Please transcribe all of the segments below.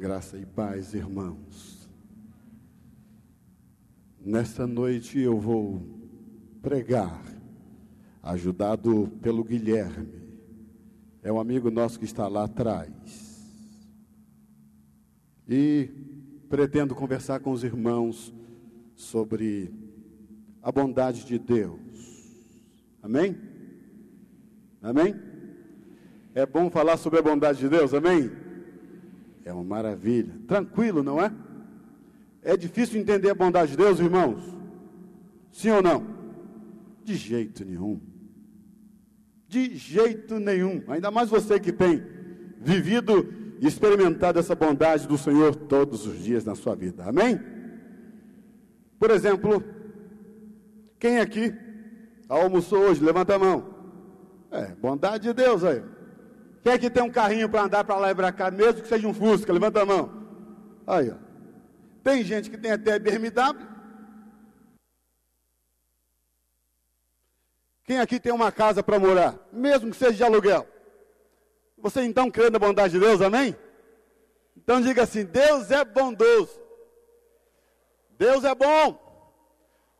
Graça e paz, irmãos. Nesta noite eu vou pregar, ajudado pelo Guilherme. É um amigo nosso que está lá atrás. E pretendo conversar com os irmãos sobre a bondade de Deus. Amém? Amém? É bom falar sobre a bondade de Deus, amém? É uma maravilha. Tranquilo, não é? É difícil entender a bondade de Deus, irmãos? Sim ou não? De jeito nenhum. De jeito nenhum. Ainda mais você que tem vivido e experimentado essa bondade do Senhor todos os dias na sua vida. Amém? Por exemplo, quem aqui almoçou hoje? Levanta a mão. É, bondade de Deus aí. Quem aqui tem um carrinho para andar para lá e para cá, mesmo que seja um Fusca? Levanta a mão. Aí, ó. Tem gente que tem até BMW. Quem aqui tem uma casa para morar, mesmo que seja de aluguel? Você então crê na bondade de Deus, amém? Então diga assim: Deus é bondoso. Deus é bom.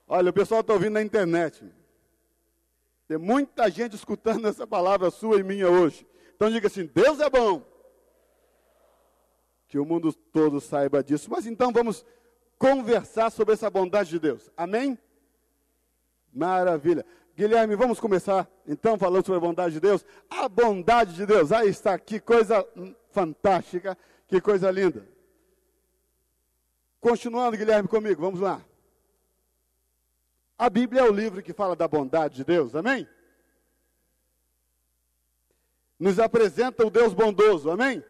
Olha, o pessoal está ouvindo na internet. Tem muita gente escutando essa palavra sua e minha hoje. Então diga assim: Deus é bom. Que o mundo todo saiba disso. Mas então vamos conversar sobre essa bondade de Deus. Amém? Maravilha. Guilherme, vamos começar então falando sobre a bondade de Deus. A bondade de Deus, aí está, que coisa fantástica, que coisa linda. Continuando, Guilherme, comigo, vamos lá. A Bíblia é o livro que fala da bondade de Deus, amém? Nos apresenta o Deus bondoso, amém?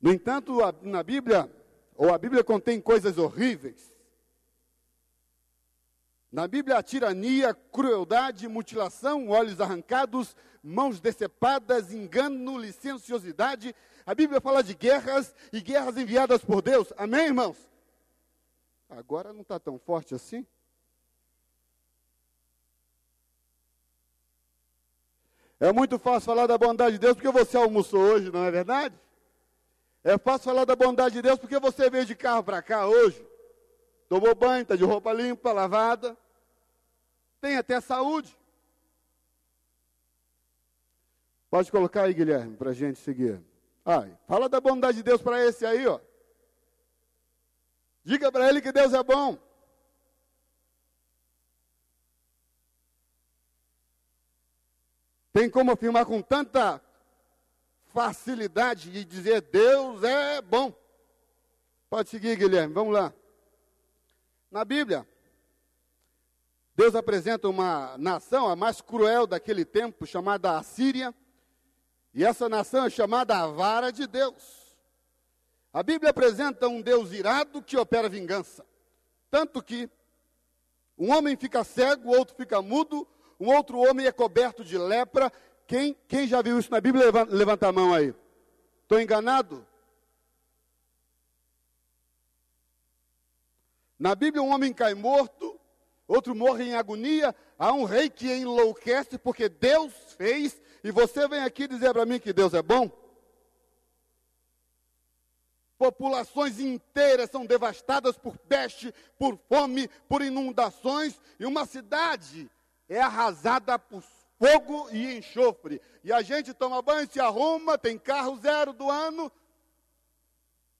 No entanto, na Bíblia, ou a Bíblia contém coisas horríveis. Na Bíblia, a tirania, crueldade, mutilação, olhos arrancados, mãos decepadas, engano, licenciosidade. A Bíblia fala de guerras e guerras enviadas por Deus. Amém, irmãos? Agora não está tão forte assim? É muito fácil falar da bondade de Deus porque você almoçou hoje, não é verdade? É fácil falar da bondade de Deus porque você veio de carro para cá hoje. Tomou banho, está de roupa limpa, lavada. Tem até saúde. Pode colocar aí, Guilherme, para a gente seguir. Ai, fala da bondade de Deus para esse aí, ó. Diga para ele que Deus é bom. Tem como afirmar com tanta facilidade e dizer Deus é bom. Pode seguir, Guilherme, vamos lá. Na Bíblia, Deus apresenta uma nação, a mais cruel daquele tempo, chamada Assíria, e essa nação é chamada a vara de Deus. A Bíblia apresenta um Deus irado que opera vingança. Tanto que um homem fica cego, o outro fica mudo, um outro homem é coberto de lepra. Quem, quem já viu isso na Bíblia, levanta, levanta a mão aí. Estou enganado? Na Bíblia, um homem cai morto, outro morre em agonia. Há um rei que enlouquece porque Deus fez, e você vem aqui dizer para mim que Deus é bom? Populações inteiras são devastadas por peste, por fome, por inundações, e uma cidade é arrasada por fogo e enxofre. E a gente toma banho, se arruma, tem carro zero do ano,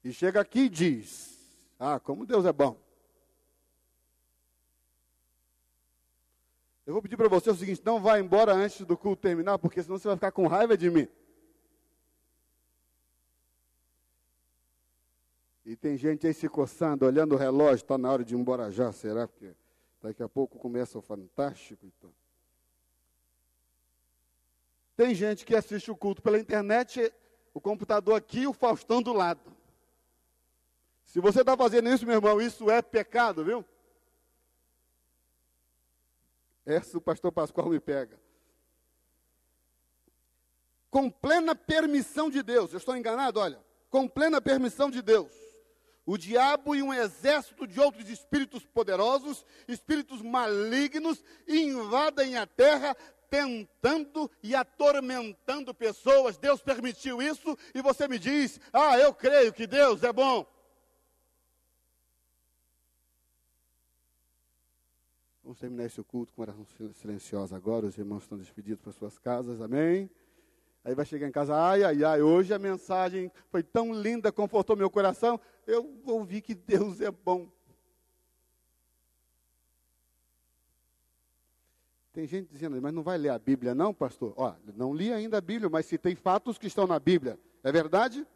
e chega aqui e diz: Ah, como Deus é bom. Eu vou pedir para você o seguinte: não vá embora antes do culto terminar, porque senão você vai ficar com raiva de mim. E tem gente aí se coçando, olhando o relógio, está na hora de ir embora já, será? Porque daqui a pouco começa o fantástico. Então. Tem gente que assiste o culto pela internet, o computador aqui o Faustão do lado. Se você está fazendo isso, meu irmão, isso é pecado, viu? Essa o pastor Pascoal me pega. Com plena permissão de Deus, eu estou enganado? Olha, com plena permissão de Deus o diabo e um exército de outros espíritos poderosos, espíritos malignos, invadem a terra, tentando e atormentando pessoas. Deus permitiu isso e você me diz: Ah, eu creio que Deus é bom. Vamos terminar esse culto com oração silenciosa agora. Os irmãos estão despedidos para suas casas, amém? Aí vai chegar em casa, ai, ai, ai, hoje a mensagem foi tão linda, confortou meu coração. Eu ouvi que Deus é bom. Tem gente dizendo, mas não vai ler a Bíblia, não, pastor? Ó, não li ainda a Bíblia, mas citei fatos que estão na Bíblia. É verdade?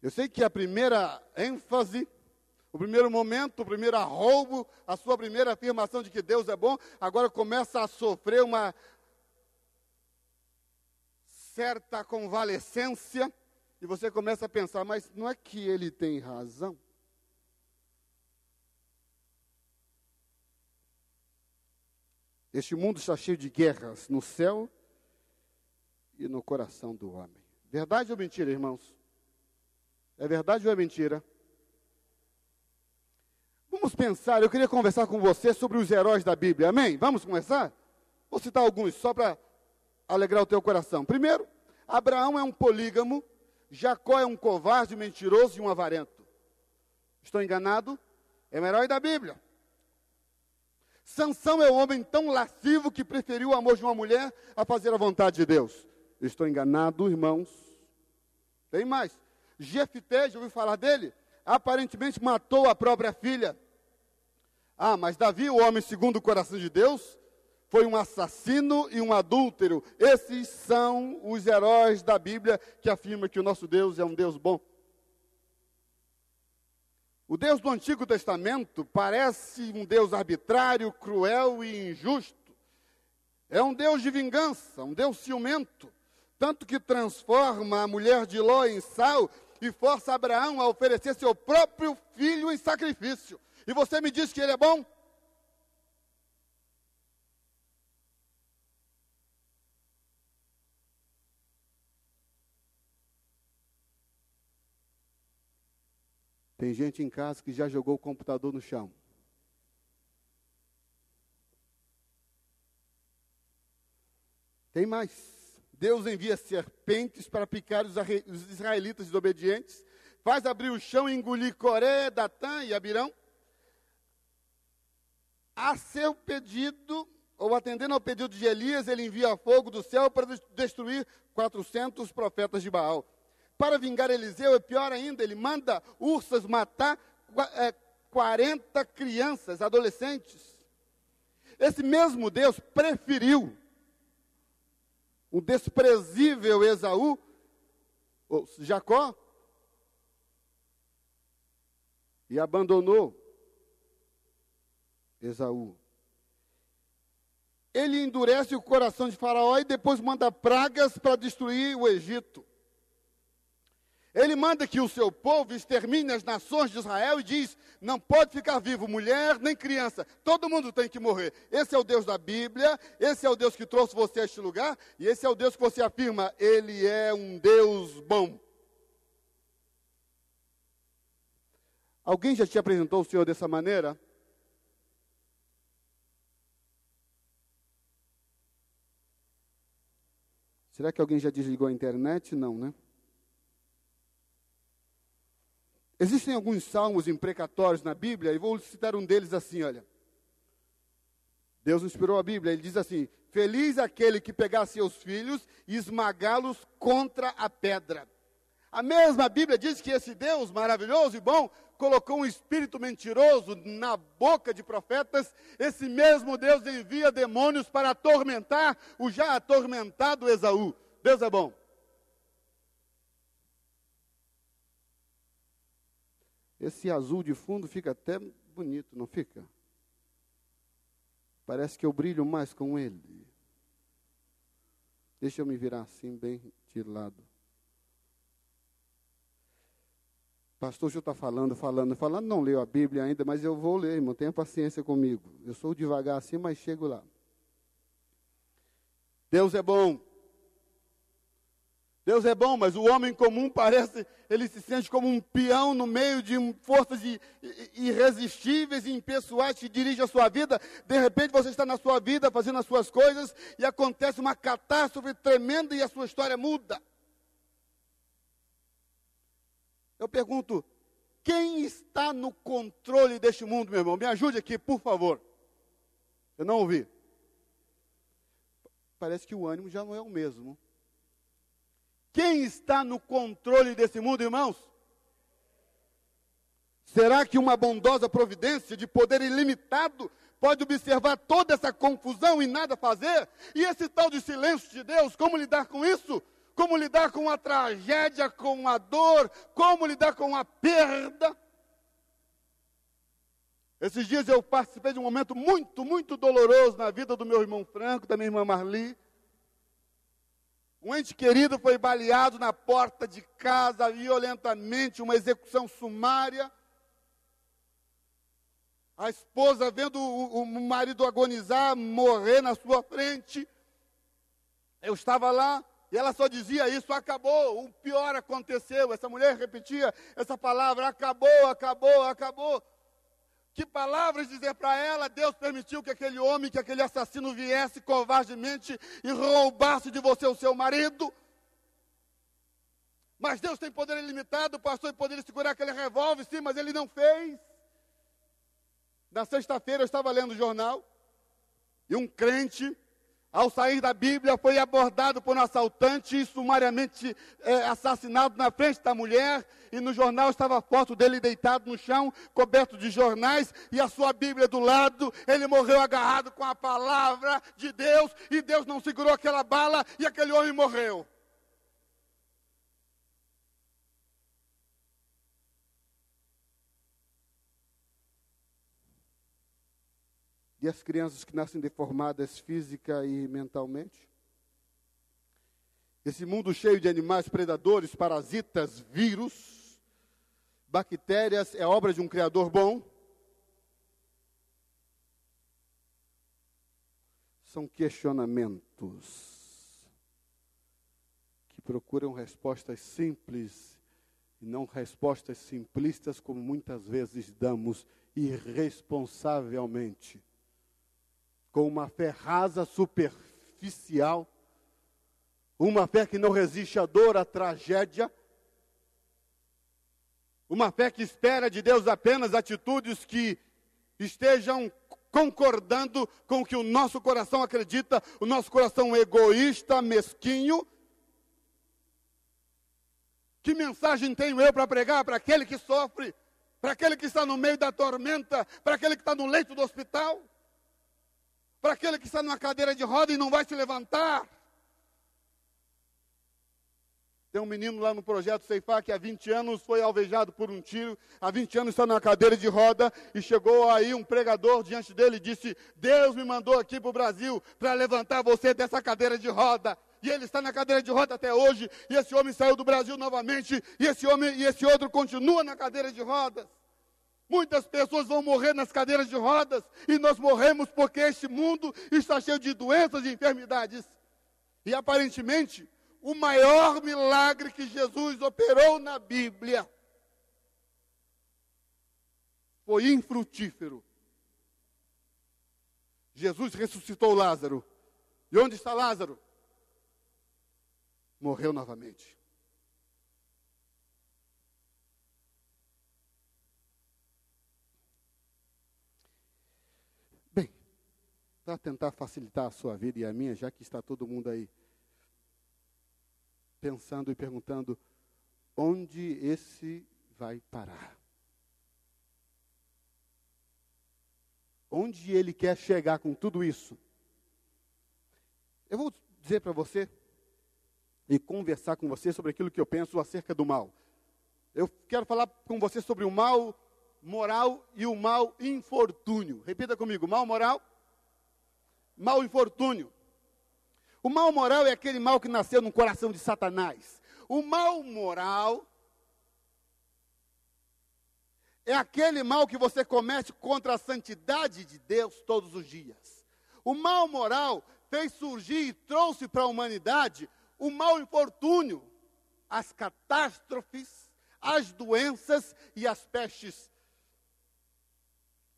Eu sei que a primeira ênfase, o primeiro momento, o primeiro arroubo, a sua primeira afirmação de que Deus é bom, agora começa a sofrer uma certa convalescência, e você começa a pensar, mas não é que ele tem razão? Este mundo está cheio de guerras no céu e no coração do homem. Verdade ou mentira, irmãos? É verdade ou é mentira? Vamos pensar, eu queria conversar com você sobre os heróis da Bíblia, amém? Vamos começar? Vou citar alguns só para alegrar o teu coração. Primeiro, Abraão é um polígamo, Jacó é um covarde, mentiroso e um avarento. Estou enganado? É um herói da Bíblia. Sansão é um homem tão lascivo que preferiu o amor de uma mulher a fazer a vontade de Deus. Estou enganado, irmãos. Tem mais. Jefité, já ouviu falar dele? Aparentemente matou a própria filha. Ah, mas Davi, o homem segundo o coração de Deus, foi um assassino e um adúltero. Esses são os heróis da Bíblia que afirmam que o nosso Deus é um Deus bom. O Deus do Antigo Testamento parece um Deus arbitrário, cruel e injusto. É um Deus de vingança, um Deus ciumento, tanto que transforma a mulher de Ló em sal e força Abraão a oferecer seu próprio filho em sacrifício. E você me diz que ele é bom? Tem gente em casa que já jogou o computador no chão. Tem mais. Deus envia serpentes para picar os israelitas desobedientes, faz abrir o chão e engolir Coré, Datã e Abirão. A seu pedido, ou atendendo ao pedido de Elias, ele envia fogo do céu para destruir 400 profetas de Baal. Para vingar Eliseu, é pior ainda, ele manda ursas matar é, 40 crianças, adolescentes. Esse mesmo Deus preferiu o desprezível Esaú, ou Jacó, e abandonou Esaú. Ele endurece o coração de Faraó e depois manda pragas para destruir o Egito. Ele manda que o seu povo extermine as nações de Israel e diz: não pode ficar vivo mulher nem criança, todo mundo tem que morrer. Esse é o Deus da Bíblia, esse é o Deus que trouxe você a este lugar, e esse é o Deus que você afirma: Ele é um Deus bom. Alguém já te apresentou o Senhor dessa maneira? Será que alguém já desligou a internet? Não, né? Existem alguns salmos imprecatórios na Bíblia, e vou citar um deles assim, olha. Deus inspirou a Bíblia, ele diz assim: Feliz aquele que pegar seus filhos e esmagá-los contra a pedra. A mesma Bíblia diz que esse Deus maravilhoso e bom colocou um espírito mentiroso na boca de profetas. Esse mesmo Deus envia demônios para atormentar o já atormentado Esaú. Deus é bom. Esse azul de fundo fica até bonito, não fica? Parece que eu brilho mais com ele. Deixa eu me virar assim, bem de lado. Pastor, o senhor está falando, falando, falando, não leu a Bíblia ainda, mas eu vou ler, irmão, tenha paciência comigo. Eu sou devagar assim, mas chego lá. Deus é bom. Deus é bom, mas o homem comum parece, ele se sente como um peão no meio de forças irresistíveis e impessoais que dirigem a sua vida. De repente você está na sua vida fazendo as suas coisas e acontece uma catástrofe tremenda e a sua história muda. Eu pergunto, quem está no controle deste mundo, meu irmão? Me ajude aqui, por favor. Eu não ouvi. Parece que o ânimo já não é o mesmo. Quem está no controle desse mundo, irmãos? Será que uma bondosa providência de poder ilimitado pode observar toda essa confusão e nada fazer? E esse tal de silêncio de Deus, como lidar com isso? Como lidar com a tragédia, com a dor? Como lidar com a perda? Esses dias eu participei de um momento muito, muito doloroso na vida do meu irmão Franco, da minha irmã Marli. Um ente querido foi baleado na porta de casa violentamente, uma execução sumária. A esposa vendo o, o marido agonizar, morrer na sua frente. Eu estava lá e ela só dizia isso: acabou, o pior aconteceu. Essa mulher repetia essa palavra: acabou, acabou, acabou. Que palavras dizer para ela? Deus permitiu que aquele homem, que aquele assassino viesse covardemente e roubasse de você o seu marido. Mas Deus tem poder ilimitado, o pastor poderia segurar aquele revólver, sim, mas ele não fez. Na sexta-feira eu estava lendo o jornal e um crente ao sair da Bíblia, foi abordado por um assaltante e sumariamente é, assassinado na frente da mulher. E no jornal estava a foto dele deitado no chão, coberto de jornais, e a sua Bíblia do lado. Ele morreu agarrado com a palavra de Deus, e Deus não segurou aquela bala, e aquele homem morreu. E as crianças que nascem deformadas física e mentalmente? Esse mundo cheio de animais predadores, parasitas, vírus, bactérias, é obra de um Criador bom? São questionamentos que procuram respostas simples e não respostas simplistas, como muitas vezes damos irresponsavelmente com uma fé rasa, superficial, uma fé que não resiste à dor, à tragédia, uma fé que espera de Deus apenas atitudes que estejam concordando com o que o nosso coração acredita, o nosso coração egoísta, mesquinho. Que mensagem tenho eu para pregar para aquele que sofre, para aquele que está no meio da tormenta, para aquele que está no leito do hospital? Para aquele que está numa cadeira de roda e não vai se levantar. Tem um menino lá no projeto Ceifá que há 20 anos foi alvejado por um tiro, há 20 anos está na cadeira de roda e chegou aí um pregador diante dele e disse: Deus me mandou aqui para o Brasil para levantar você dessa cadeira de roda. E ele está na cadeira de roda até hoje, e esse homem saiu do Brasil novamente, e esse homem e esse outro continua na cadeira de rodas. Muitas pessoas vão morrer nas cadeiras de rodas e nós morremos porque este mundo está cheio de doenças e enfermidades. E aparentemente, o maior milagre que Jesus operou na Bíblia foi infrutífero. Jesus ressuscitou Lázaro. E onde está Lázaro? Morreu novamente. Para tentar facilitar a sua vida e a minha, já que está todo mundo aí pensando e perguntando onde esse vai parar. Onde ele quer chegar com tudo isso? Eu vou dizer para você e conversar com você sobre aquilo que eu penso acerca do mal. Eu quero falar com você sobre o mal moral e o mal infortúnio. Repita comigo: mal moral mau infortúnio. O mal moral é aquele mal que nasceu no coração de Satanás. O mal moral é aquele mal que você comete contra a santidade de Deus todos os dias. O mal moral fez surgir e trouxe para a humanidade o mal infortúnio. as catástrofes, as doenças e as pestes.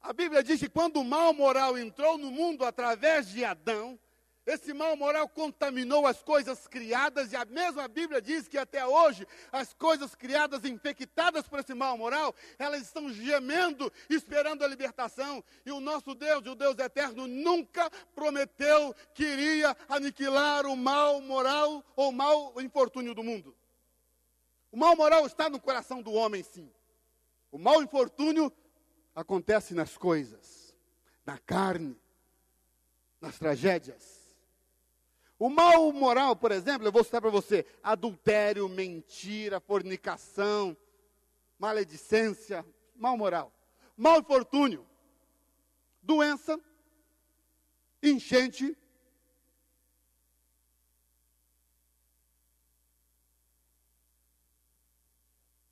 A Bíblia diz que quando o mal moral entrou no mundo através de Adão, esse mal moral contaminou as coisas criadas, e a mesma Bíblia diz que até hoje as coisas criadas infectadas por esse mal moral, elas estão gemendo, esperando a libertação. E o nosso Deus, o Deus eterno, nunca prometeu que iria aniquilar o mal moral ou mal infortúnio do mundo. O mal moral está no coração do homem, sim. O mal infortúnio acontece nas coisas, na carne, nas tragédias. O mal moral, por exemplo, eu vou citar para você: adultério, mentira, fornicação, maledicência, mal moral. Mal infortúnio, doença, enchente,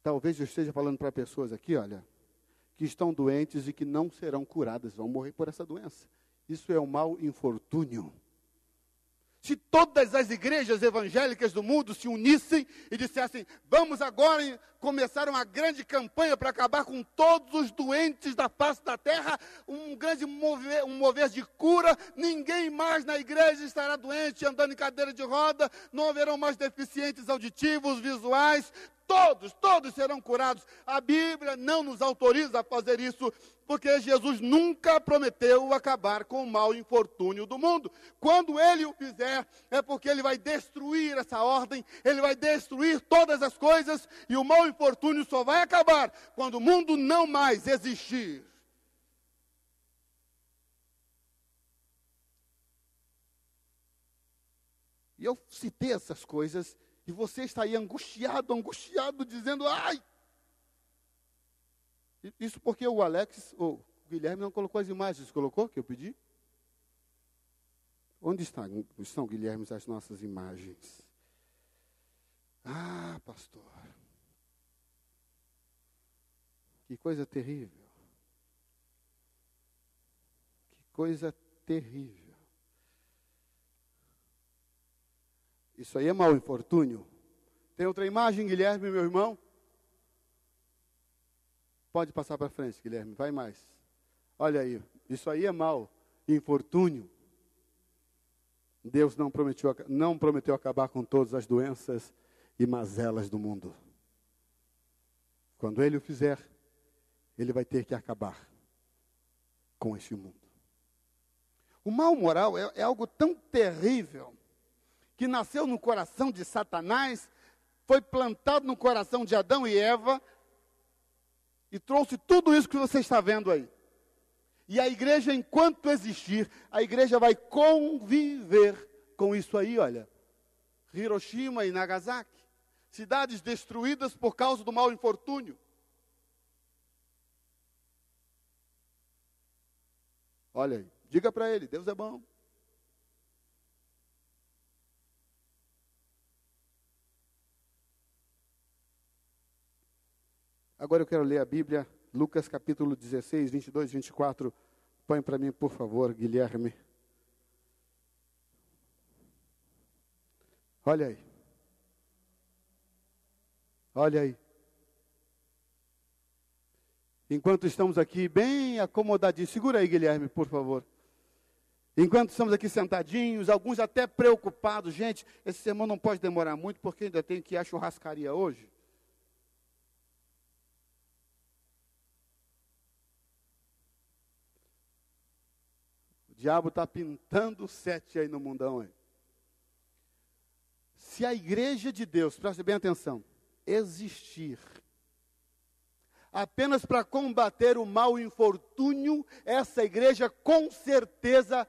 Talvez eu esteja falando para pessoas aqui, olha, que estão doentes e que não serão curadas, vão morrer por essa doença. Isso é o mal infortúnio. Se todas as igrejas evangélicas do mundo se unissem e dissessem: vamos agora começar uma grande campanha para acabar com todos os doentes da face da terra, um grande mover, um mover de cura, ninguém mais na igreja estará doente, andando em cadeira de roda, não haverão mais deficientes auditivos, visuais, todos, todos serão curados. A Bíblia não nos autoriza a fazer isso, porque Jesus nunca prometeu acabar com o mau infortúnio do mundo. Quando ele o fizer, é porque ele vai destruir essa ordem, ele vai destruir todas as coisas, e o mau infortúnio só vai acabar quando o mundo não mais existir. E eu citei essas coisas e você está aí angustiado, angustiado, dizendo, ai! Isso porque o Alex, ou o Guilherme não colocou as imagens, colocou que eu pedi? Onde estão, Guilherme, as nossas imagens? Ah, pastor. Que coisa terrível. Que coisa terrível. Isso aí é mau infortúnio. Tem outra imagem, Guilherme, meu irmão? Pode passar para frente, Guilherme, vai mais. Olha aí, isso aí é mau infortúnio. Deus não prometeu, não prometeu acabar com todas as doenças e mazelas do mundo. Quando Ele o fizer, Ele vai ter que acabar com este mundo. O mal moral é, é algo tão terrível que nasceu no coração de Satanás, foi plantado no coração de Adão e Eva, e trouxe tudo isso que você está vendo aí. E a igreja, enquanto existir, a igreja vai conviver com isso aí, olha. Hiroshima e Nagasaki, cidades destruídas por causa do mau infortúnio. Olha aí, diga para ele, Deus é bom. Agora eu quero ler a Bíblia, Lucas capítulo 16, 22, 24. Põe para mim, por favor, Guilherme. Olha aí. Olha aí. Enquanto estamos aqui bem acomodadinhos, segura aí, Guilherme, por favor. Enquanto estamos aqui sentadinhos, alguns até preocupados, gente, esse sermão não pode demorar muito, porque ainda tem que ir à churrascaria hoje. Diabo está pintando sete aí no mundão. Aí. Se a igreja de Deus, preste bem atenção, existir apenas para combater o mal infortúnio, essa igreja com certeza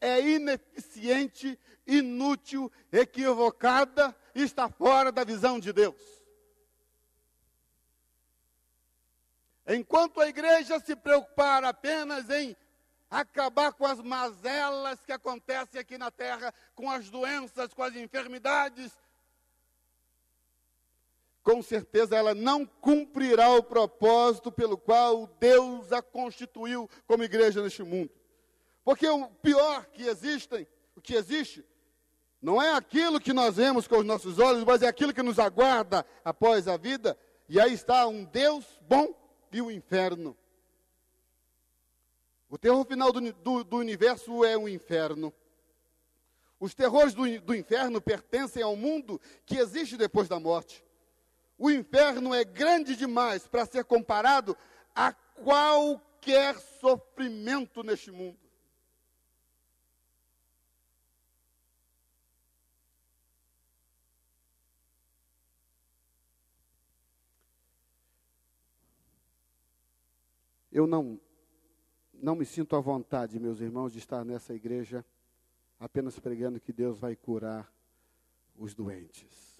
é ineficiente, inútil, equivocada, está fora da visão de Deus. Enquanto a igreja se preocupar apenas em acabar com as mazelas que acontecem aqui na terra, com as doenças, com as enfermidades, com certeza ela não cumprirá o propósito pelo qual Deus a constituiu como igreja neste mundo. Porque o pior que existem, o que existe, Não é aquilo que nós vemos com os nossos olhos, mas é aquilo que nos aguarda após a vida. E aí está um Deus bom e o inferno. O terror final do, do, do universo é o inferno. Os terrores do, do inferno pertencem ao mundo que existe depois da morte. O inferno é grande demais para ser comparado a qualquer sofrimento neste mundo. Eu não, não me sinto à vontade, meus irmãos, de estar nessa igreja apenas pregando que Deus vai curar os doentes.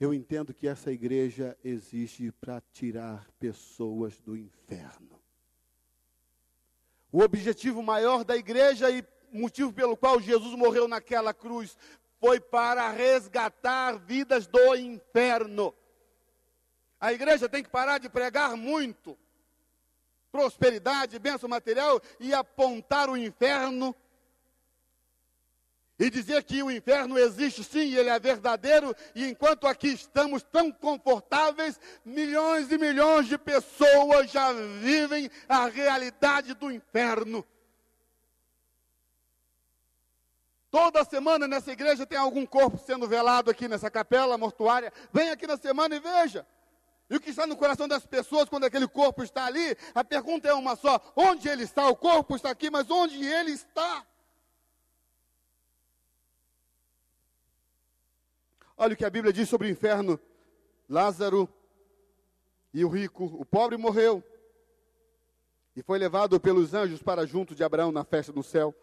Eu entendo que essa igreja existe para tirar pessoas do inferno. O objetivo maior da igreja e motivo pelo qual Jesus morreu naquela cruz foi para resgatar vidas do inferno. A igreja tem que parar de pregar muito prosperidade, bênção material e apontar o inferno e dizer que o inferno existe sim, ele é verdadeiro, e enquanto aqui estamos tão confortáveis, milhões e milhões de pessoas já vivem a realidade do inferno. Toda semana nessa igreja tem algum corpo sendo velado aqui nessa capela mortuária. Vem aqui na semana e veja. E o que está no coração das pessoas quando aquele corpo está ali, a pergunta é uma só: onde ele está? O corpo está aqui, mas onde ele está? Olha o que a Bíblia diz sobre o inferno. Lázaro e o rico, o pobre morreu e foi levado pelos anjos para junto de Abraão na festa do céu.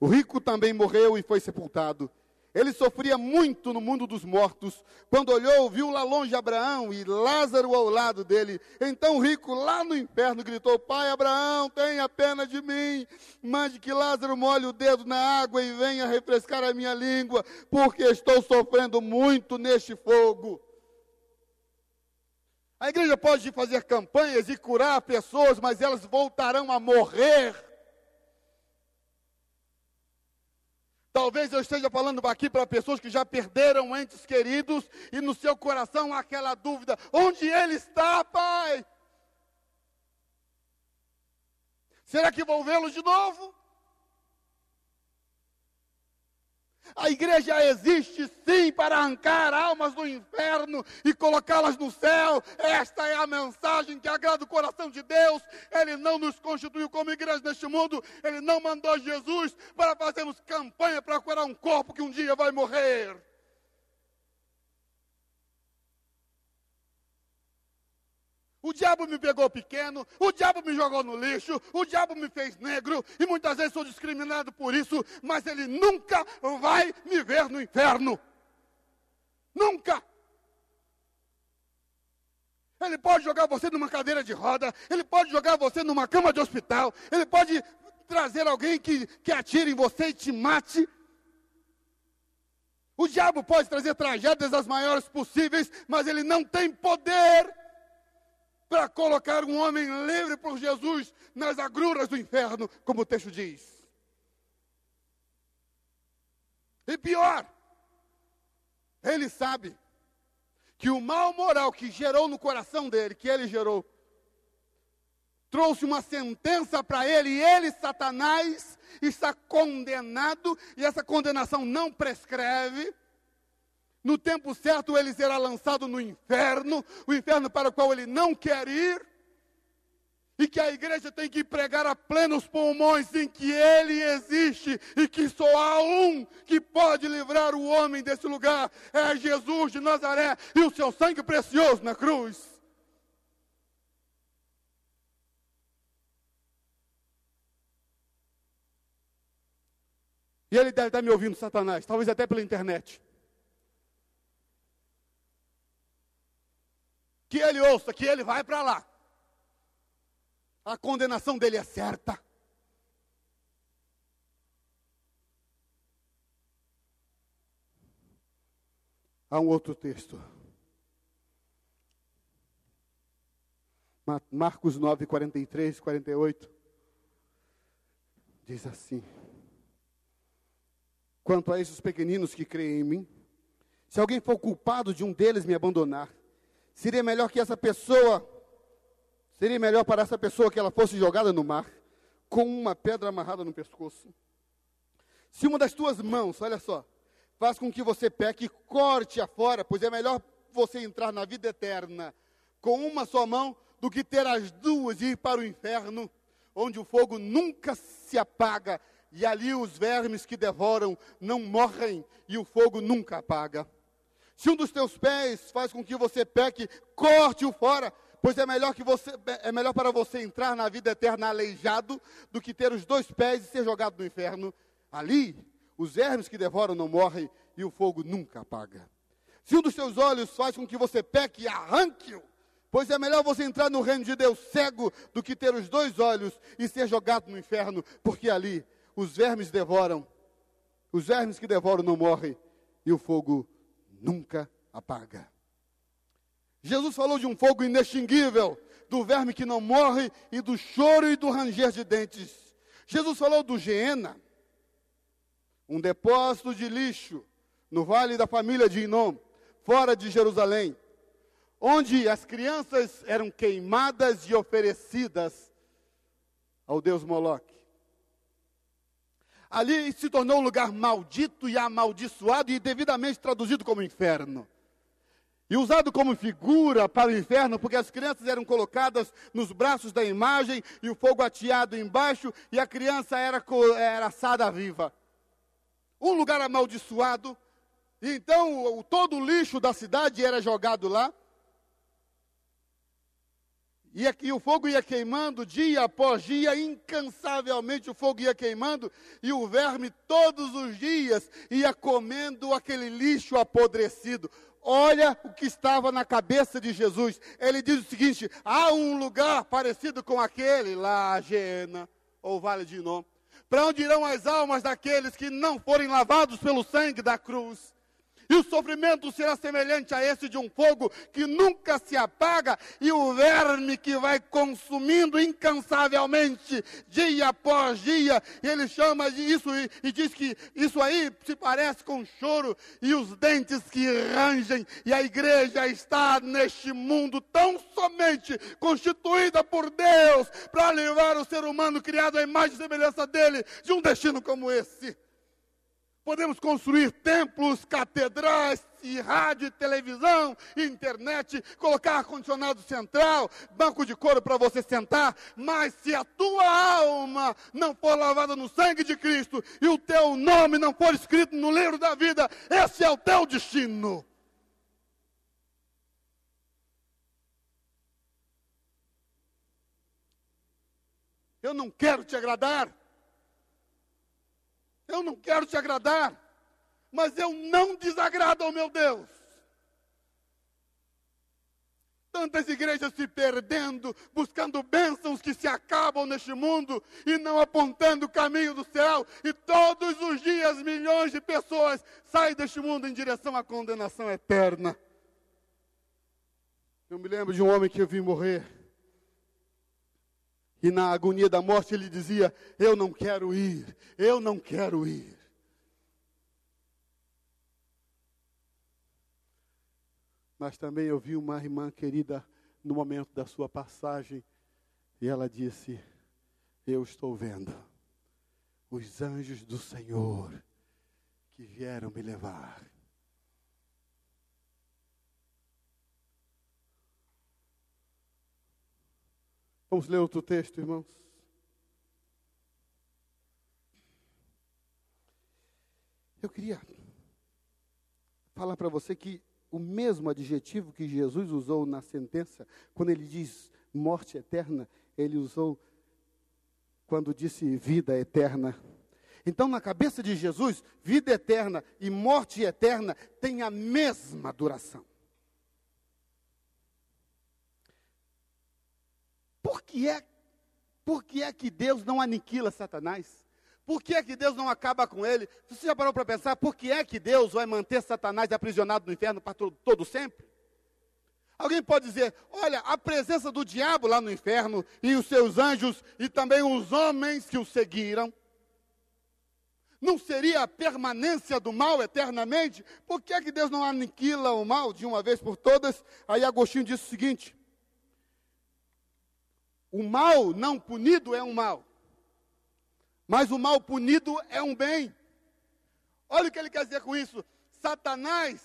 O rico também morreu e foi sepultado. Ele sofria muito no mundo dos mortos. Quando olhou, viu lá longe Abraão e Lázaro ao lado dele. Então o rico, lá no inferno, gritou: Pai Abraão, tenha pena de mim. Mande que Lázaro molhe o dedo na água e venha refrescar a minha língua, porque estou sofrendo muito neste fogo. A igreja pode fazer campanhas e curar pessoas, mas elas voltarão a morrer Talvez eu esteja falando aqui para pessoas que já perderam entes queridos e no seu coração há aquela dúvida: onde ele está, Pai? Será que vou vê-lo de novo? A igreja existe sim para arrancar almas do inferno e colocá-las no céu. Esta é a mensagem que agrada o coração de Deus. Ele não nos constituiu como igreja neste mundo. Ele não mandou Jesus para fazermos campanha para curar um corpo que um dia vai morrer. O diabo me pegou pequeno, o diabo me jogou no lixo, o diabo me fez negro, e muitas vezes sou discriminado por isso, mas ele nunca vai me ver no inferno. Nunca. Ele pode jogar você numa cadeira de roda, ele pode jogar você numa cama de hospital, ele pode trazer alguém que, que atire em você e te mate. O diabo pode trazer tragédias as maiores possíveis, mas ele não tem poder para colocar um homem livre por Jesus nas agruras do inferno, como o texto diz. E pior, ele sabe que o mal moral que gerou no coração dele, que ele gerou, trouxe uma sentença para ele, e ele, Satanás, está condenado, e essa condenação não prescreve. No tempo certo ele será lançado no inferno, o inferno para o qual ele não quer ir. E que a igreja tem que pregar a plenos pulmões em que ele existe e que só há um que pode livrar o homem desse lugar, é Jesus de Nazaré e o seu sangue precioso na cruz. E ele deve estar me ouvindo, Satanás, talvez até pela internet. Que ele ouça que ele vai para lá. A condenação dele é certa. Há um outro texto. Marcos 9, 43, 48. diz assim: Quanto a esses pequeninos que creem em mim, se alguém for culpado de um deles me abandonar, seria melhor que essa pessoa, seria melhor para essa pessoa que ela fosse jogada no mar, com uma pedra amarrada no pescoço. Se uma das tuas mãos, olha só, faz com que você peque, corte-a fora, pois é melhor você entrar na vida eterna com uma só mão do que ter as duas e ir para o inferno, onde o fogo nunca se apaga e ali os vermes que devoram não morrem e o fogo nunca apaga. Se um dos teus pés faz com que você peque, corte-o fora, pois é melhor que você é melhor para você entrar na vida eterna aleijado do que ter os dois pés e ser jogado no inferno. Ali os vermes que devoram não morrem e o fogo nunca apaga. Se um dos teus olhos faz com que você peque, arranque-o. Pois é melhor você entrar no reino de Deus cego do que ter os dois olhos e ser jogado no inferno, porque ali os vermes devoram, os vermes que devoram não morrem e o fogo nunca apaga. Jesus falou de um fogo inextinguível, do verme que não morre e do choro e do ranger de dentes. Jesus falou do Geena, um depósito de lixo no vale da família de Inom, fora de Jerusalém, onde as crianças eram queimadas e oferecidas ao deus Moloque. Ali se tornou um lugar maldito e amaldiçoado e devidamente traduzido como inferno. E usado como figura para o inferno, porque as crianças eram colocadas nos braços da imagem e o fogo ateado embaixo e a criança era, era assada viva um lugar amaldiçoado. Então, o, todo o lixo da cidade era jogado lá. E, aqui, o fogo ia queimando dia após dia, incansavelmente o fogo ia queimando, e o verme todos os dias ia comendo aquele lixo apodrecido. Olha o que estava na cabeça de Jesus. Ele diz o seguinte: há um lugar parecido com aquele lá, Gena, ou Vale de Inom, para onde irão as almas daqueles que não forem lavados pelo sangue da cruz? E o sofrimento será semelhante a esse de um fogo que nunca se apaga e o verme que vai consumindo incansavelmente, dia após dia. Ele chama isso e, e diz que isso aí se parece com choro e os dentes que rangem. E a igreja está neste mundo tão somente constituída por Deus para levar o ser humano criado à imagem e semelhança dele de um destino como esse. Podemos construir templos, catedrais, e rádio, televisão, internet, colocar ar-condicionado central, banco de couro para você sentar, mas se a tua alma não for lavada no sangue de Cristo e o teu nome não for escrito no livro da vida, esse é o teu destino. Eu não quero te agradar. Eu não quero te agradar, mas eu não desagrado ao meu Deus. Tantas igrejas se perdendo, buscando bênçãos que se acabam neste mundo e não apontando o caminho do céu, e todos os dias milhões de pessoas saem deste mundo em direção à condenação eterna. Eu me lembro de um homem que eu vi morrer e na agonia da morte ele dizia: Eu não quero ir, eu não quero ir. Mas também eu vi uma irmã querida no momento da sua passagem e ela disse: Eu estou vendo os anjos do Senhor que vieram me levar. Vamos ler outro texto, irmãos. Eu queria falar para você que o mesmo adjetivo que Jesus usou na sentença, quando ele diz morte eterna, ele usou quando disse vida eterna. Então, na cabeça de Jesus, vida eterna e morte eterna têm a mesma duração. Por que é, por que, é que Deus não aniquila Satanás? Por que é que Deus não acaba com ele? Você já parou para pensar por que é que Deus vai manter Satanás aprisionado no inferno para todo, todo sempre? Alguém pode dizer: olha, a presença do diabo lá no inferno e os seus anjos e também os homens que o seguiram, não seria a permanência do mal eternamente? Por que é que Deus não aniquila o mal de uma vez por todas? Aí Agostinho diz o seguinte: o mal não punido é um mal, mas o mal punido é um bem. Olha o que ele quer dizer com isso. Satanás,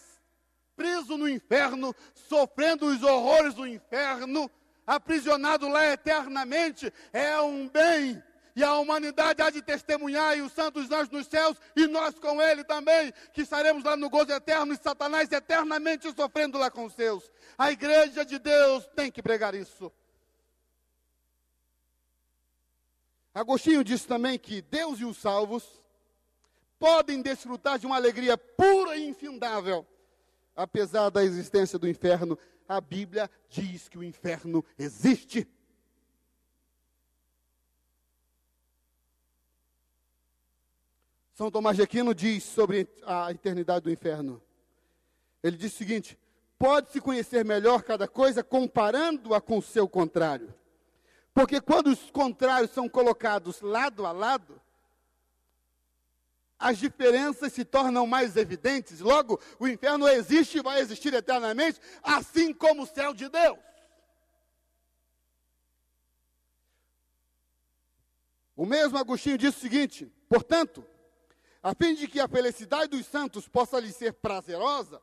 preso no inferno, sofrendo os horrores do inferno, aprisionado lá eternamente, é um bem e a humanidade há de testemunhar, e os santos anjos nos céus, e nós com ele também, que estaremos lá no gozo eterno, e Satanás eternamente sofrendo lá com os seus. A igreja de Deus tem que pregar isso. Agostinho disse também que Deus e os salvos podem desfrutar de uma alegria pura e infindável, apesar da existência do inferno. A Bíblia diz que o inferno existe. São Tomás de Aquino diz sobre a eternidade do inferno. Ele diz o seguinte: pode-se conhecer melhor cada coisa comparando-a com o seu contrário. Porque quando os contrários são colocados lado a lado, as diferenças se tornam mais evidentes. Logo, o inferno existe e vai existir eternamente, assim como o céu de Deus. O mesmo Agostinho disse o seguinte: portanto, a fim de que a felicidade dos santos possa lhes ser prazerosa,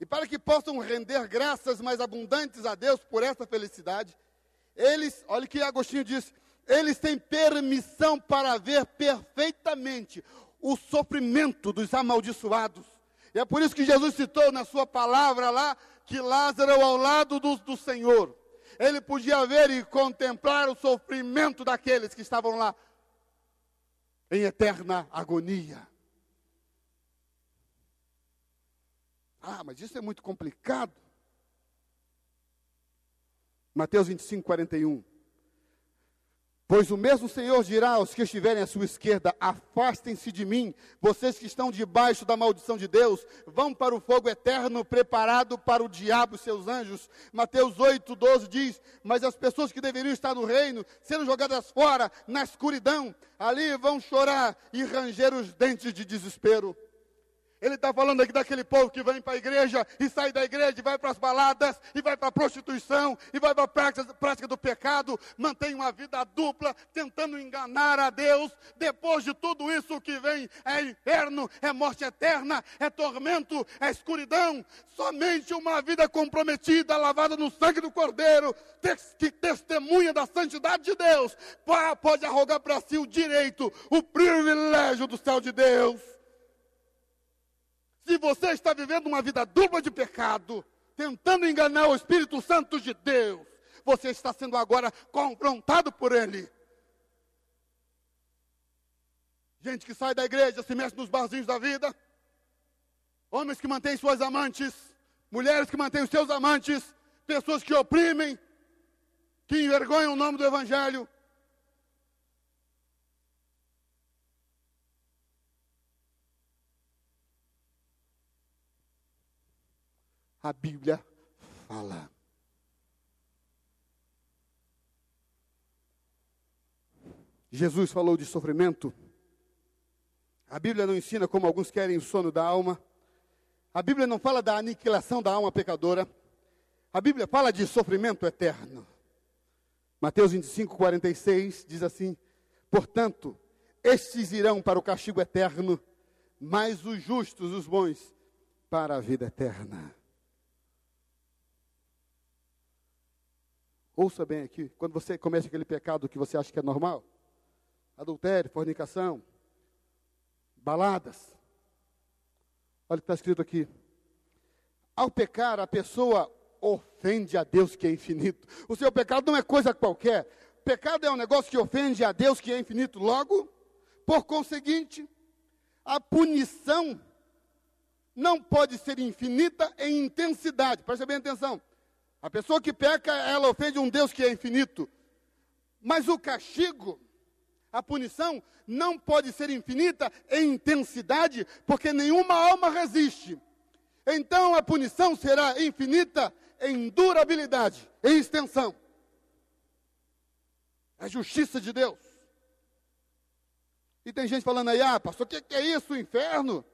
e para que possam render graças mais abundantes a Deus por essa felicidade, eles, olha o que Agostinho diz, eles têm permissão para ver perfeitamente o sofrimento dos amaldiçoados. E é por isso que Jesus citou na sua palavra lá que Lázaro ao lado do, do Senhor. Ele podia ver e contemplar o sofrimento daqueles que estavam lá em eterna agonia. Ah, mas isso é muito complicado. Mateus 25, 41. Pois o mesmo Senhor dirá aos que estiverem à sua esquerda: Afastem-se de mim, vocês que estão debaixo da maldição de Deus, vão para o fogo eterno preparado para o diabo e seus anjos. Mateus 8, 12 diz: Mas as pessoas que deveriam estar no reino serão jogadas fora, na escuridão, ali vão chorar e ranger os dentes de desespero. Ele está falando aqui daquele povo que vem para a igreja e sai da igreja e vai para as baladas e vai para a prostituição e vai para a prática, prática do pecado, mantém uma vida dupla, tentando enganar a Deus. Depois de tudo isso, o que vem é inferno, é morte eterna, é tormento, é escuridão. Somente uma vida comprometida, lavada no sangue do Cordeiro, que testemunha da santidade de Deus, pode arrogar para si o direito, o privilégio do céu de Deus. Se você está vivendo uma vida dupla de pecado, tentando enganar o Espírito Santo de Deus, você está sendo agora confrontado por ele. Gente que sai da igreja, se mexe nos barzinhos da vida. Homens que mantêm suas amantes, mulheres que mantêm os seus amantes, pessoas que oprimem, que envergonham o nome do Evangelho. A Bíblia fala. Jesus falou de sofrimento. A Bíblia não ensina como alguns querem o sono da alma. A Bíblia não fala da aniquilação da alma pecadora. A Bíblia fala de sofrimento eterno. Mateus 25, 46 diz assim: Portanto, estes irão para o castigo eterno, mas os justos, os bons, para a vida eterna. Ouça bem aqui, quando você comete aquele pecado que você acha que é normal, adultério, fornicação, baladas. Olha o que está escrito aqui. Ao pecar, a pessoa ofende a Deus que é infinito. O seu pecado não é coisa qualquer. Pecado é um negócio que ofende a Deus que é infinito. Logo, por conseguinte, a punição não pode ser infinita em intensidade. Preste bem atenção. A pessoa que peca, ela ofende um Deus que é infinito. Mas o castigo, a punição, não pode ser infinita em intensidade, porque nenhuma alma resiste. Então a punição será infinita em durabilidade, em extensão. A justiça de Deus. E tem gente falando aí, ah, pastor, o que, que é isso, o inferno?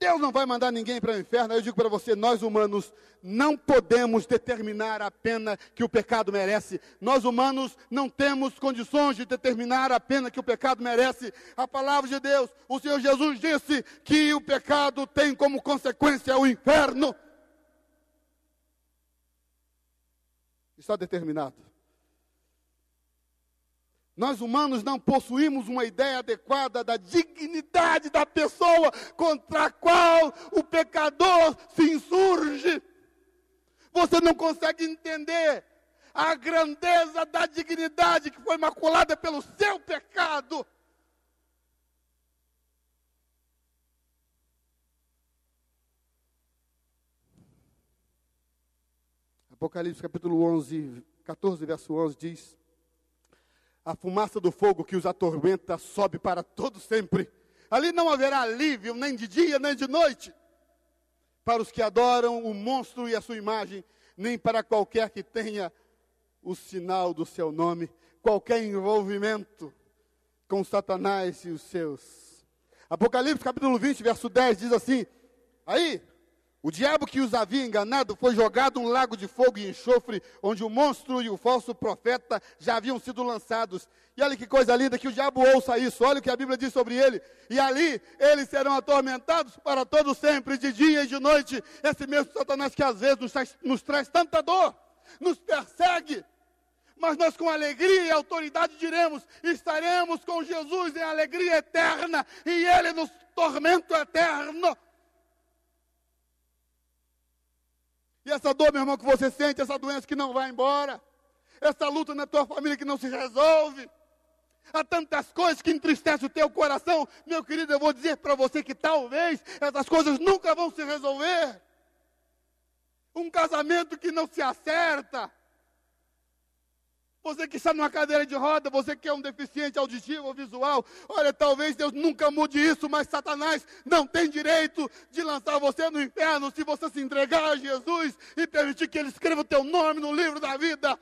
Deus não vai mandar ninguém para o inferno. Eu digo para você, nós humanos não podemos determinar a pena que o pecado merece. Nós humanos não temos condições de determinar a pena que o pecado merece. A palavra de Deus, o Senhor Jesus disse que o pecado tem como consequência o inferno. Está determinado. Nós humanos não possuímos uma ideia adequada da dignidade da pessoa contra a qual o pecador se insurge. Você não consegue entender a grandeza da dignidade que foi maculada pelo seu pecado. Apocalipse capítulo 11, 14, verso 11 diz: a fumaça do fogo que os atormenta sobe para todo sempre. Ali não haverá alívio, nem de dia, nem de noite, para os que adoram o monstro e a sua imagem, nem para qualquer que tenha o sinal do seu nome, qualquer envolvimento com Satanás e os seus. Apocalipse capítulo 20, verso 10 diz assim: Aí, o diabo que os havia enganado foi jogado um lago de fogo e enxofre, onde o monstro e o falso profeta já haviam sido lançados. E olha que coisa linda que o diabo ouça isso. Olha o que a Bíblia diz sobre ele. E ali eles serão atormentados para todo sempre, de dia e de noite. Esse mesmo Satanás que às vezes nos traz, nos traz tanta dor, nos persegue. Mas nós com alegria e autoridade diremos: estaremos com Jesus em alegria eterna e ele nos tormento eterno. E essa dor, meu irmão, que você sente, essa doença que não vai embora, essa luta na tua família que não se resolve, há tantas coisas que entristecem o teu coração, meu querido, eu vou dizer para você que talvez essas coisas nunca vão se resolver. Um casamento que não se acerta, você que está numa cadeira de roda, você que é um deficiente auditivo ou visual, olha, talvez Deus nunca mude isso, mas Satanás não tem direito de lançar você no inferno se você se entregar a Jesus e permitir que Ele escreva o teu nome no livro da vida.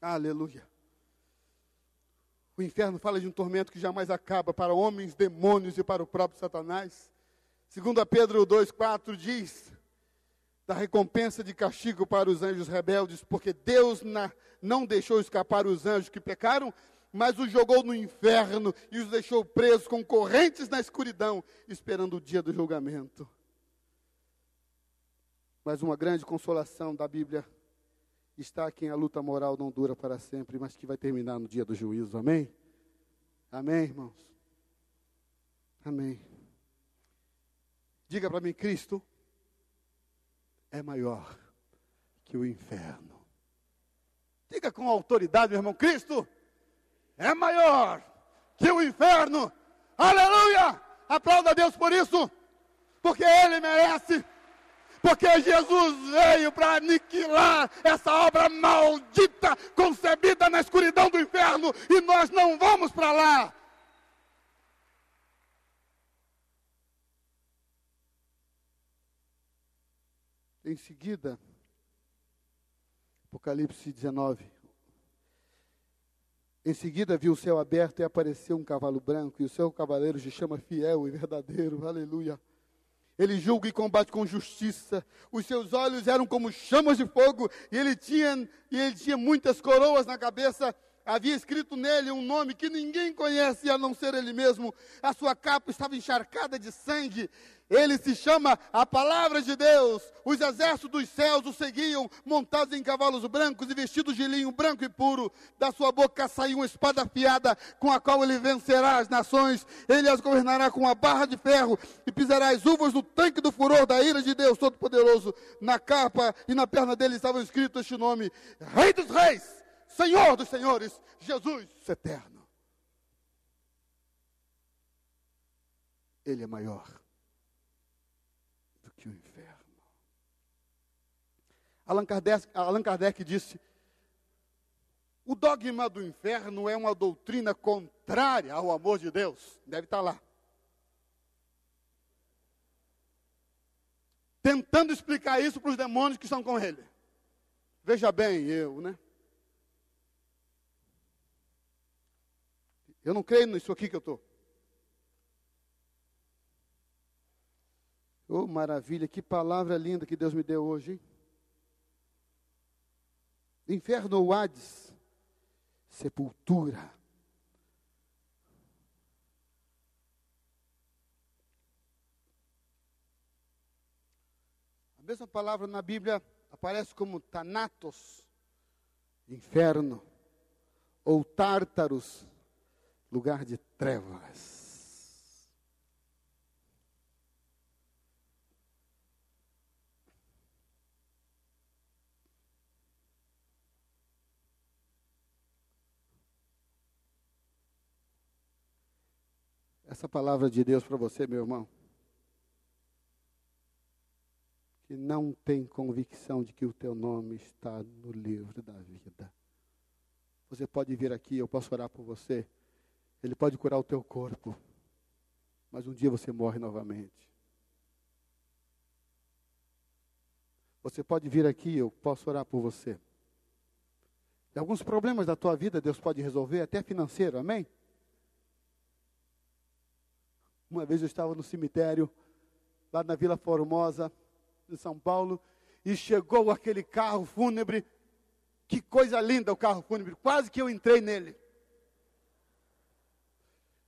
Aleluia. O inferno fala de um tormento que jamais acaba para homens, demônios e para o próprio Satanás. Segundo a Pedro 2,4 diz, da recompensa de castigo para os anjos rebeldes, porque Deus na, não deixou escapar os anjos que pecaram, mas os jogou no inferno e os deixou presos com correntes na escuridão, esperando o dia do julgamento. Mas uma grande consolação da Bíblia está quem a luta moral não dura para sempre, mas que vai terminar no dia do juízo. Amém? Amém, irmãos? Amém. Diga para mim, Cristo é maior que o inferno. Diga com autoridade, meu irmão, Cristo é maior que o inferno. Aleluia! Aplauda a Deus por isso, porque Ele merece porque Jesus veio para aniquilar essa obra maldita concebida na escuridão do inferno e nós não vamos para lá. Em seguida, Apocalipse 19. Em seguida viu o céu aberto e apareceu um cavalo branco, e o seu cavaleiro se chama Fiel e Verdadeiro. Aleluia. Ele julga e combate com justiça. Os seus olhos eram como chamas de fogo, e ele tinha, e ele tinha muitas coroas na cabeça. Havia escrito nele um nome que ninguém conhece a não ser ele mesmo. A sua capa estava encharcada de sangue, ele se chama a palavra de Deus. Os exércitos dos céus o seguiam, montados em cavalos brancos e vestidos de linho branco e puro. Da sua boca saiu uma espada afiada, com a qual ele vencerá as nações. Ele as governará com uma barra de ferro e pisará as uvas no tanque do furor da ira de Deus Todo-Poderoso. Na capa e na perna dele estava escrito este nome: Rei dos Reis, Senhor dos Senhores, Jesus eterno. Ele é maior que o inferno. Allan Kardec, Allan Kardec disse: o dogma do inferno é uma doutrina contrária ao amor de Deus. Deve estar lá. tentando explicar isso para os demônios que estão com ele. Veja bem, eu, né? Eu não creio nisso aqui que eu estou. Oh, maravilha, que palavra linda que Deus me deu hoje, hein? Inferno ou Hades, sepultura. A mesma palavra na Bíblia aparece como Thanatos, inferno, ou Tártaros, lugar de trevas. Essa palavra de Deus para você, meu irmão, que não tem convicção de que o teu nome está no livro da vida. Você pode vir aqui, eu posso orar por você. Ele pode curar o teu corpo, mas um dia você morre novamente. Você pode vir aqui, eu posso orar por você. E alguns problemas da tua vida Deus pode resolver, até financeiro, amém? Uma vez eu estava no cemitério, lá na Vila Formosa, em São Paulo, e chegou aquele carro fúnebre. Que coisa linda o carro fúnebre, quase que eu entrei nele.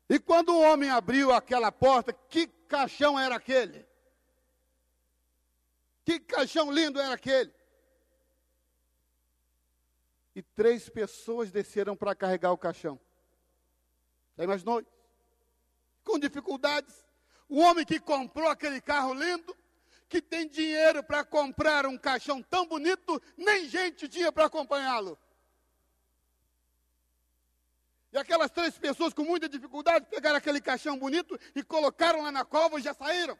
E quando o homem abriu aquela porta, que caixão era aquele? Que caixão lindo era aquele? E três pessoas desceram para carregar o caixão. Já imaginou? Com dificuldades. O homem que comprou aquele carro lindo, que tem dinheiro para comprar um caixão tão bonito, nem gente tinha para acompanhá-lo. E aquelas três pessoas com muita dificuldade pegaram aquele caixão bonito e colocaram lá na cova e já saíram.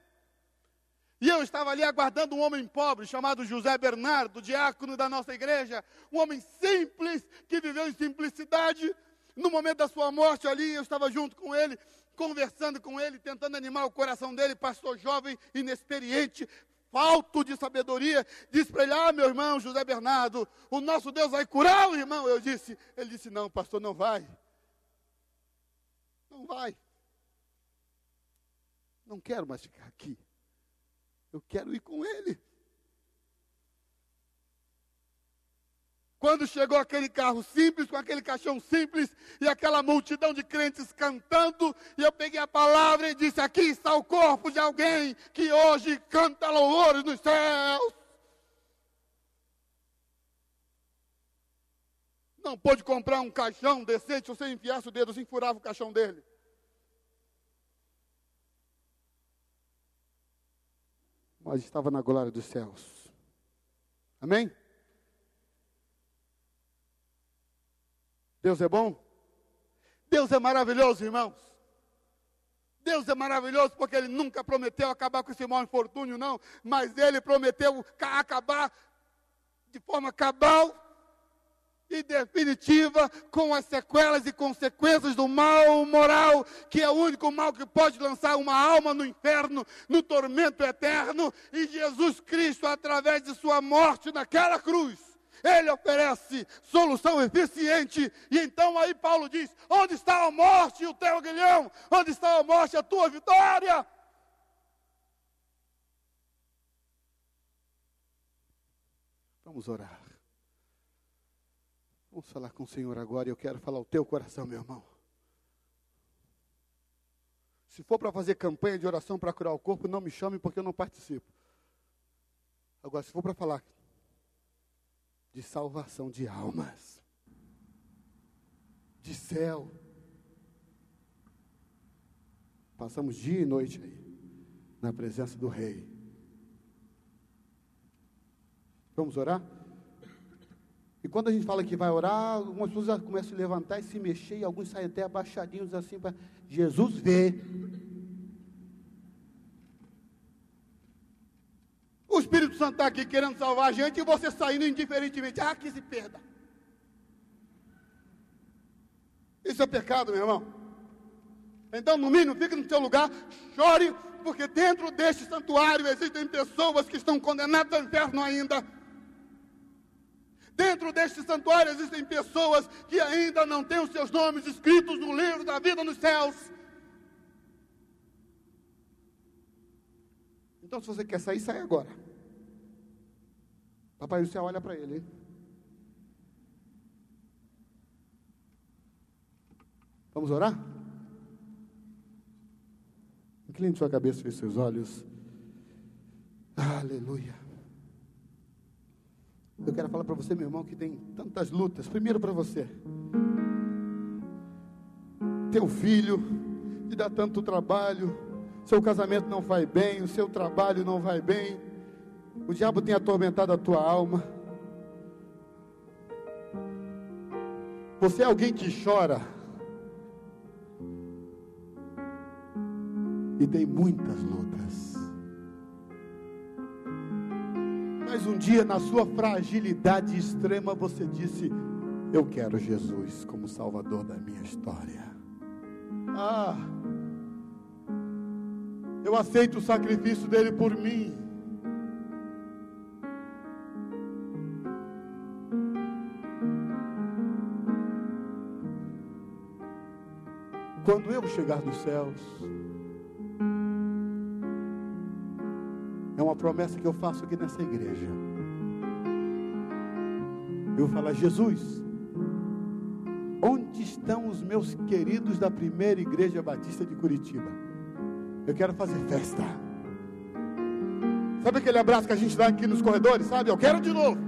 E eu estava ali aguardando um homem pobre chamado José Bernardo, diácono da nossa igreja, um homem simples que viveu em simplicidade. No momento da sua morte ali, eu estava junto com ele, conversando com ele, tentando animar o coração dele, pastor jovem, inexperiente, falto de sabedoria, disse para ele: Ah, meu irmão José Bernardo, o nosso Deus vai curar o irmão. Eu disse, ele disse: Não, pastor, não vai. Não vai. Não quero mais ficar aqui. Eu quero ir com ele. Quando chegou aquele carro simples, com aquele caixão simples, e aquela multidão de crentes cantando, e eu peguei a palavra e disse: Aqui está o corpo de alguém que hoje canta louvores nos céus. Não pôde comprar um caixão decente se você enfiasse o dedo assim, furava o caixão dele. Mas estava na glória dos céus. Amém? Deus é bom? Deus é maravilhoso, irmãos. Deus é maravilhoso porque Ele nunca prometeu acabar com esse mau infortúnio, não. Mas Ele prometeu acabar de forma cabal e definitiva com as sequelas e consequências do mal moral, que é o único mal que pode lançar uma alma no inferno, no tormento eterno, e Jesus Cristo, através de sua morte naquela cruz, ele oferece solução eficiente. E então aí Paulo diz: Onde está a morte o teu aguilhão? Onde está a morte a tua vitória? Vamos orar. Vamos falar com o Senhor agora e eu quero falar o teu coração, meu irmão. Se for para fazer campanha de oração para curar o corpo, não me chame porque eu não participo. Agora, se for para falar de salvação de almas, de céu, passamos dia e noite aí, na presença do Rei. Vamos orar? E quando a gente fala que vai orar, algumas pessoas começam a se levantar e se mexer, e alguns saem até abaixadinhos assim para Jesus ver. O Espírito Santo está aqui querendo salvar a gente e você saindo indiferentemente. Ah, que se perda. Isso é pecado, meu irmão. Então, no mínimo, fique no seu lugar, chore, porque dentro deste santuário existem pessoas que estão condenadas ao inferno ainda. Dentro deste santuário existem pessoas que ainda não têm os seus nomes escritos no livro da vida nos céus. Então, se você quer sair, sai agora. Papai do céu olha para ele. Hein? Vamos orar? Incline sua cabeça e seus olhos. Aleluia. Eu quero falar para você, meu irmão, que tem tantas lutas. Primeiro para você. Teu filho te dá tanto trabalho. Seu casamento não vai bem, o seu trabalho não vai bem. O diabo tem atormentado a tua alma. Você é alguém que chora e tem muitas lutas. Um dia, na sua fragilidade extrema, você disse: Eu quero Jesus como Salvador da minha história. Ah, eu aceito o sacrifício dele por mim. Quando eu chegar nos céus, promessa que eu faço aqui nessa igreja. Eu vou falar, Jesus, onde estão os meus queridos da primeira igreja batista de Curitiba? Eu quero fazer festa. Sabe aquele abraço que a gente dá aqui nos corredores, sabe? Eu quero de novo.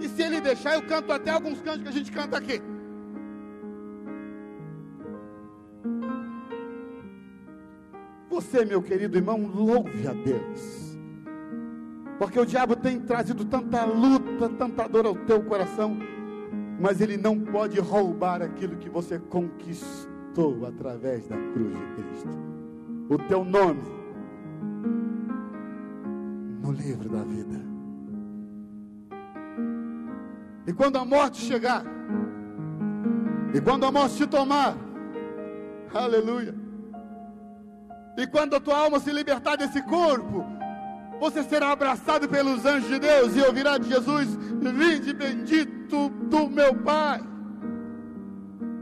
E se ele deixar, eu canto até alguns cantos que a gente canta aqui. Você, meu querido irmão, louve a Deus. Porque o diabo tem trazido tanta luta, tanta dor ao teu coração, mas ele não pode roubar aquilo que você conquistou através da cruz de Cristo. O teu nome no livro da vida. E quando a morte chegar, e quando a morte te tomar, aleluia e quando a tua alma se libertar desse corpo, você será abraçado pelos anjos de Deus e ouvirá de Jesus: Vinde bendito do meu Pai.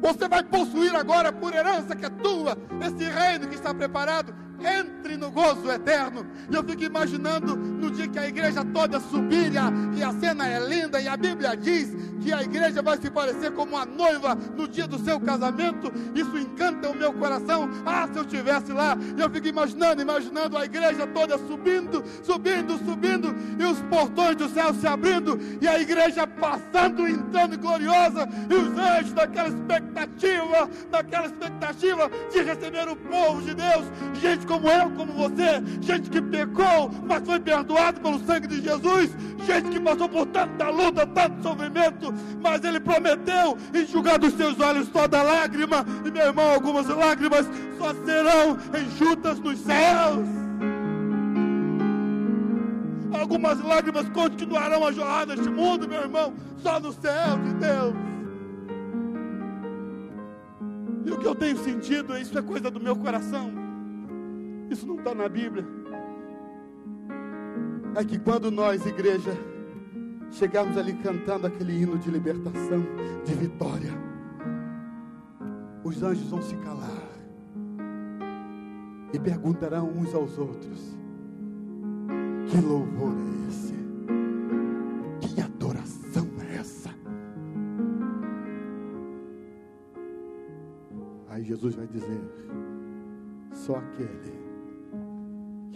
Você vai possuir agora por herança que é tua, esse reino que está preparado entre no gozo eterno. E eu fico imaginando no dia que a igreja toda subir, e a cena é linda, e a Bíblia diz que a igreja vai se parecer como a noiva no dia do seu casamento. Isso encanta o meu coração. Ah, se eu estivesse lá, eu fico imaginando, imaginando a igreja toda subindo, subindo, subindo, e os portões do céu se abrindo, e a igreja passando, entrando gloriosa, e os anjos daquela expectativa, daquela expectativa de receber o povo de Deus, gente como eu, como você, gente que pecou, mas foi perdoado pelo sangue de Jesus, gente que passou por tanta luta, tanto sofrimento, mas Ele prometeu enxugar dos seus olhos toda lágrima, e meu irmão, algumas lágrimas só serão enxutas nos céus. Algumas lágrimas continuarão a jorrar neste mundo, meu irmão, só no céu de Deus. E o que eu tenho sentido, isso é coisa do meu coração. Isso não está na Bíblia. É que quando nós, igreja, chegarmos ali cantando aquele hino de libertação, de vitória, os anjos vão se calar e perguntarão uns aos outros: Que louvor é esse? Que adoração é essa? Aí Jesus vai dizer: Só aquele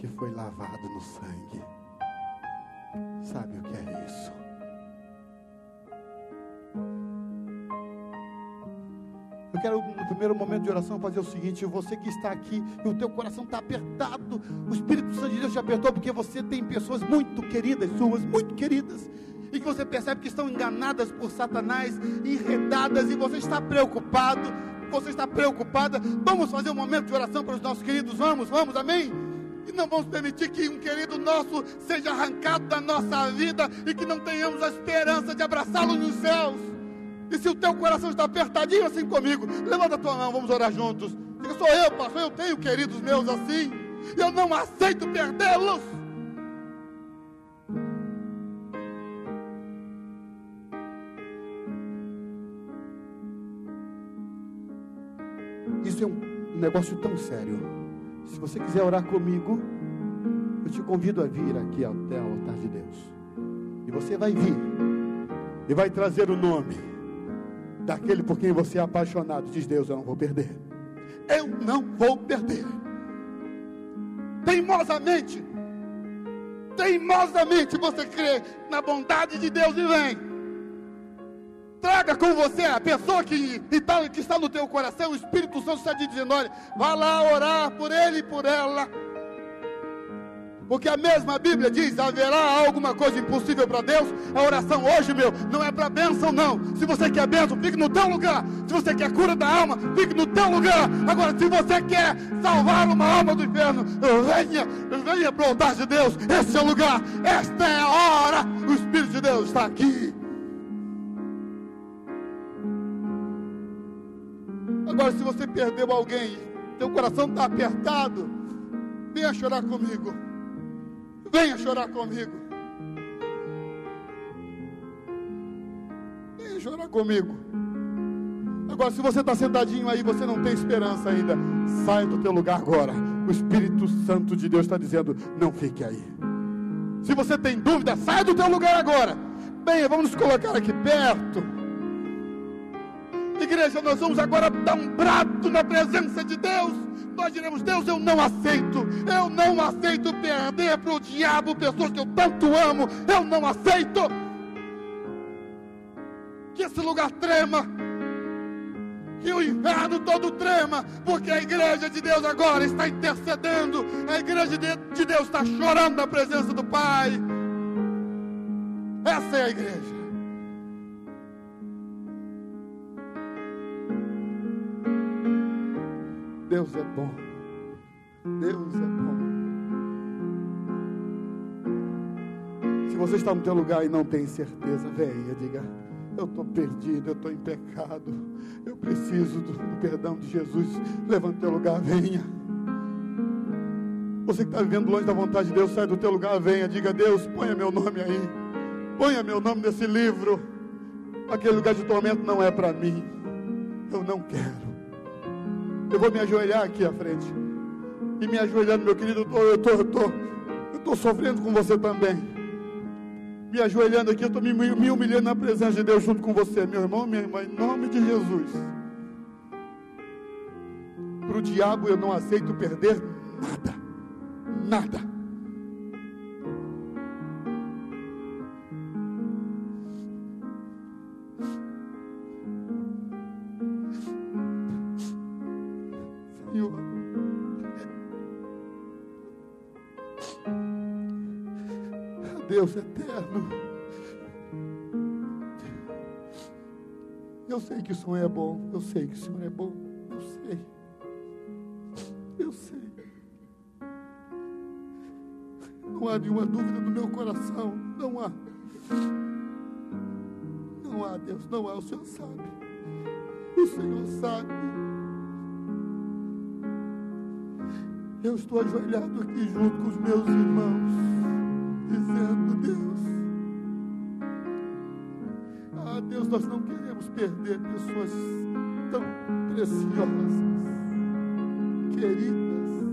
que foi lavado no sangue. Sabe o que é isso? Eu quero, no primeiro momento de oração, fazer o seguinte: você que está aqui e o teu coração está apertado, o Espírito Santo de Deus te apertou porque você tem pessoas muito queridas suas, muito queridas, e que você percebe que estão enganadas por Satanás, enredadas, e você está preocupado, você está preocupada. Vamos fazer um momento de oração para os nossos queridos, vamos, vamos, amém? E não vamos permitir que um querido nosso seja arrancado da nossa vida e que não tenhamos a esperança de abraçá-lo nos céus. E se o teu coração está apertadinho assim comigo, levanta a tua mão, vamos orar juntos. Diga, sou eu, pastor, eu tenho queridos meus assim. Eu não aceito perdê-los. Isso é um negócio tão sério. Se você quiser orar comigo, eu te convido a vir aqui até o altar de Deus. E você vai vir e vai trazer o nome daquele por quem você é apaixonado. Diz Deus: Eu não vou perder. Eu não vou perder. Teimosamente, teimosamente você crê na bondade de Deus e vem. Traga com você a pessoa que, que está no teu coração, o Espírito Santo está te dizendo: olha, vá lá orar por ele e por ela. Porque a mesma Bíblia diz: haverá alguma coisa impossível para Deus? A oração hoje, meu, não é para bênção, não. Se você quer bênção, fique no teu lugar. Se você quer cura da alma, fique no teu lugar. Agora, se você quer salvar uma alma do inferno, venha, venha para o altar de Deus. Este é o lugar, esta é a hora. O Espírito de Deus está aqui. Agora, se você perdeu alguém, teu coração está apertado, venha chorar comigo. Venha chorar comigo. Venha chorar comigo. Agora, se você está sentadinho aí, você não tem esperança ainda, saia do teu lugar agora. O Espírito Santo de Deus está dizendo: não fique aí. Se você tem dúvida, saia do teu lugar agora. Bem, vamos nos colocar aqui perto. Igreja, nós vamos agora dar um brado na presença de Deus nós diremos: Deus, eu não aceito, eu não aceito perder para o diabo pessoas que eu tanto amo, eu não aceito que esse lugar trema, que o inferno todo trema, porque a igreja de Deus agora está intercedendo, a igreja de Deus está chorando na presença do Pai. Essa é a igreja. Deus é bom. Deus é bom. Se você está no teu lugar e não tem certeza, venha, diga: Eu estou perdido, eu estou em pecado, eu preciso do, do perdão de Jesus. Levante o teu lugar, venha. Você que está vivendo longe da vontade de Deus, sai do teu lugar, venha, diga: Deus, ponha meu nome aí, ponha meu nome nesse livro. Aquele lugar de tormento não é para mim, eu não quero. Eu vou me ajoelhar aqui à frente. E me ajoelhando, meu querido, eu estou eu tô, eu tô sofrendo com você também. Me ajoelhando aqui, eu estou me, me humilhando na presença de Deus junto com você, meu irmão, minha irmã, em nome de Jesus. Para o diabo eu não aceito perder nada. Nada. Sei que o Senhor é bom, eu sei que o Senhor é bom, eu sei. Eu sei. Não há nenhuma dúvida no meu coração, não há. Não há, Deus, não há, o Senhor sabe. O Senhor sabe. Eu estou ajoelhado aqui junto com os meus irmãos dizendo, Deus, Deus, nós não queremos perder pessoas tão preciosas, queridas,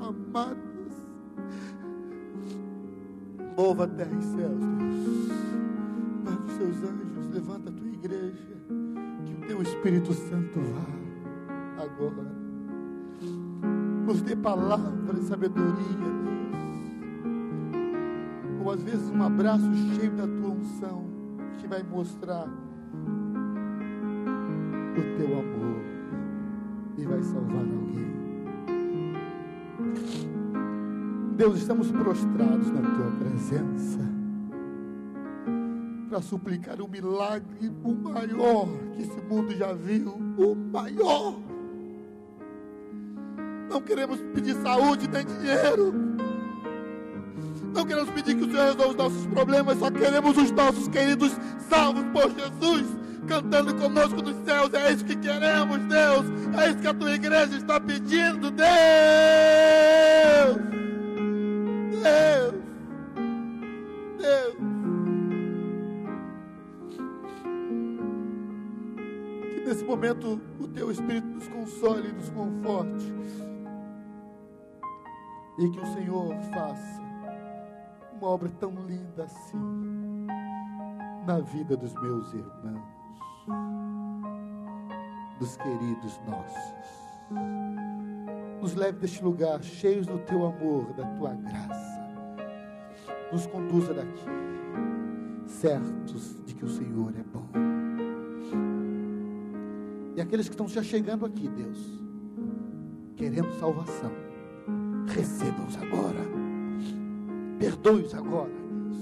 amadas. Mova a terra e céus, Deus. Guarda os seus anjos, levanta a tua igreja, que o teu Espírito Santo vá agora. Nos dê palavra, sabedoria, ou às vezes um abraço cheio da tua unção, que vai mostrar o teu amor e vai salvar alguém. Deus, estamos prostrados na tua presença para suplicar o milagre, o maior que esse mundo já viu, o maior. Não queremos pedir saúde nem dinheiro. Não queremos pedir que o Senhor resolva os nossos problemas, só queremos os nossos queridos salvos por Jesus. Cantando conosco nos céus. É isso que queremos, Deus. É isso que a tua igreja está pedindo, Deus. Deus. Deus. Que nesse momento o teu Espírito nos console e nos conforte. E que o Senhor faça uma obra tão linda assim na vida dos meus irmãos, dos queridos nossos. Nos leve deste lugar cheios do teu amor, da tua graça. Nos conduza daqui, certos de que o Senhor é bom. E aqueles que estão já chegando aqui, Deus, querendo salvação, recebam-os agora. Perdoe-os agora, Deus.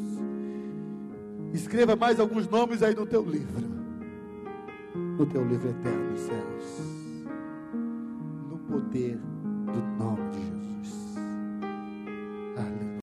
Escreva mais alguns nomes aí no teu livro. No teu livro eterno, céus. No poder